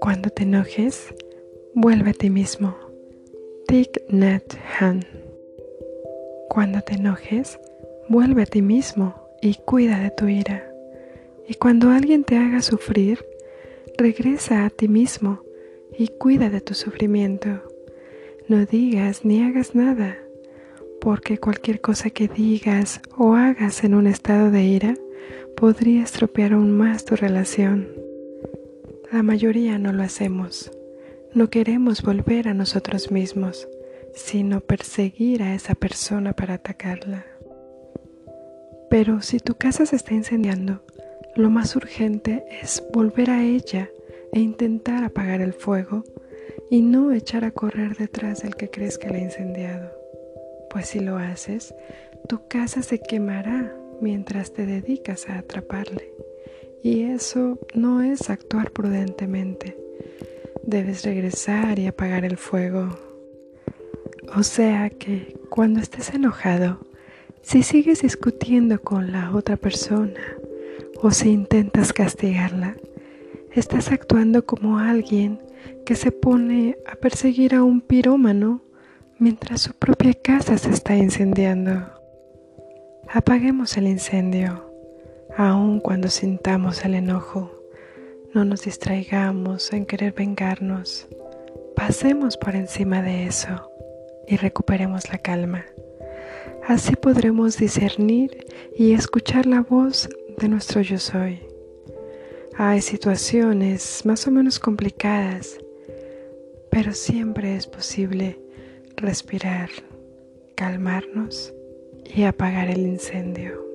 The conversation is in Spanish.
Cuando te enojes, vuelve a ti mismo. Thich Nhat Han. Cuando te enojes, vuelve a ti mismo y cuida de tu ira. Y cuando alguien te haga sufrir, regresa a ti mismo y cuida de tu sufrimiento. No digas ni hagas nada, porque cualquier cosa que digas o hagas en un estado de ira podría estropear aún más tu relación. La mayoría no lo hacemos. No queremos volver a nosotros mismos, sino perseguir a esa persona para atacarla. Pero si tu casa se está incendiando, lo más urgente es volver a ella e intentar apagar el fuego y no echar a correr detrás del que crees que la ha incendiado. Pues si lo haces, tu casa se quemará mientras te dedicas a atraparle. Y eso no es actuar prudentemente. Debes regresar y apagar el fuego. O sea que cuando estés enojado, si sigues discutiendo con la otra persona o si intentas castigarla, estás actuando como alguien que se pone a perseguir a un pirómano mientras su propia casa se está incendiando. Apaguemos el incendio aun cuando sintamos el enojo. No nos distraigamos en querer vengarnos. Pasemos por encima de eso y recuperemos la calma. Así podremos discernir y escuchar la voz de nuestro yo soy. Hay situaciones más o menos complicadas, pero siempre es posible respirar, calmarnos y apagar el incendio.